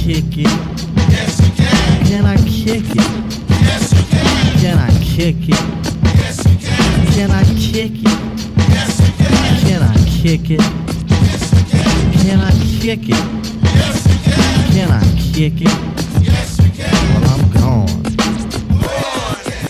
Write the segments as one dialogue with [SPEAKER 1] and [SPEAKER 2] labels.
[SPEAKER 1] kick it?
[SPEAKER 2] Yes, you can.
[SPEAKER 1] Can I kick it?
[SPEAKER 2] Yes, you can.
[SPEAKER 1] Can I kick it?
[SPEAKER 2] Yes, you can.
[SPEAKER 1] Can I kick it?
[SPEAKER 2] Yes, you can.
[SPEAKER 1] Can I kick it?
[SPEAKER 2] Yes, you can.
[SPEAKER 1] Can I kick
[SPEAKER 2] it? Yes, you
[SPEAKER 1] can. Can I kick it?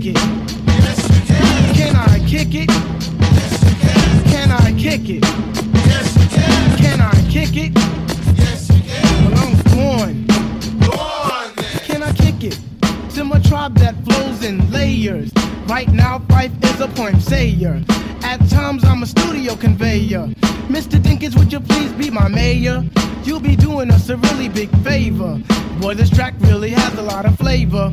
[SPEAKER 3] Kick it?
[SPEAKER 2] Can.
[SPEAKER 3] I kick it?
[SPEAKER 2] Can.
[SPEAKER 3] Can I kick it?
[SPEAKER 2] Can.
[SPEAKER 3] Can I kick it?
[SPEAKER 2] Yes, you can.
[SPEAKER 3] Well, I'm
[SPEAKER 2] on then.
[SPEAKER 3] Can I kick it? To my tribe that flows in layers. Right now, Fife is a point sayer. At times, I'm a studio conveyor. Mr. Dinkins, would you please be my mayor? You'll be doing us a really big favor. Boy, this track really has a lot of flavor.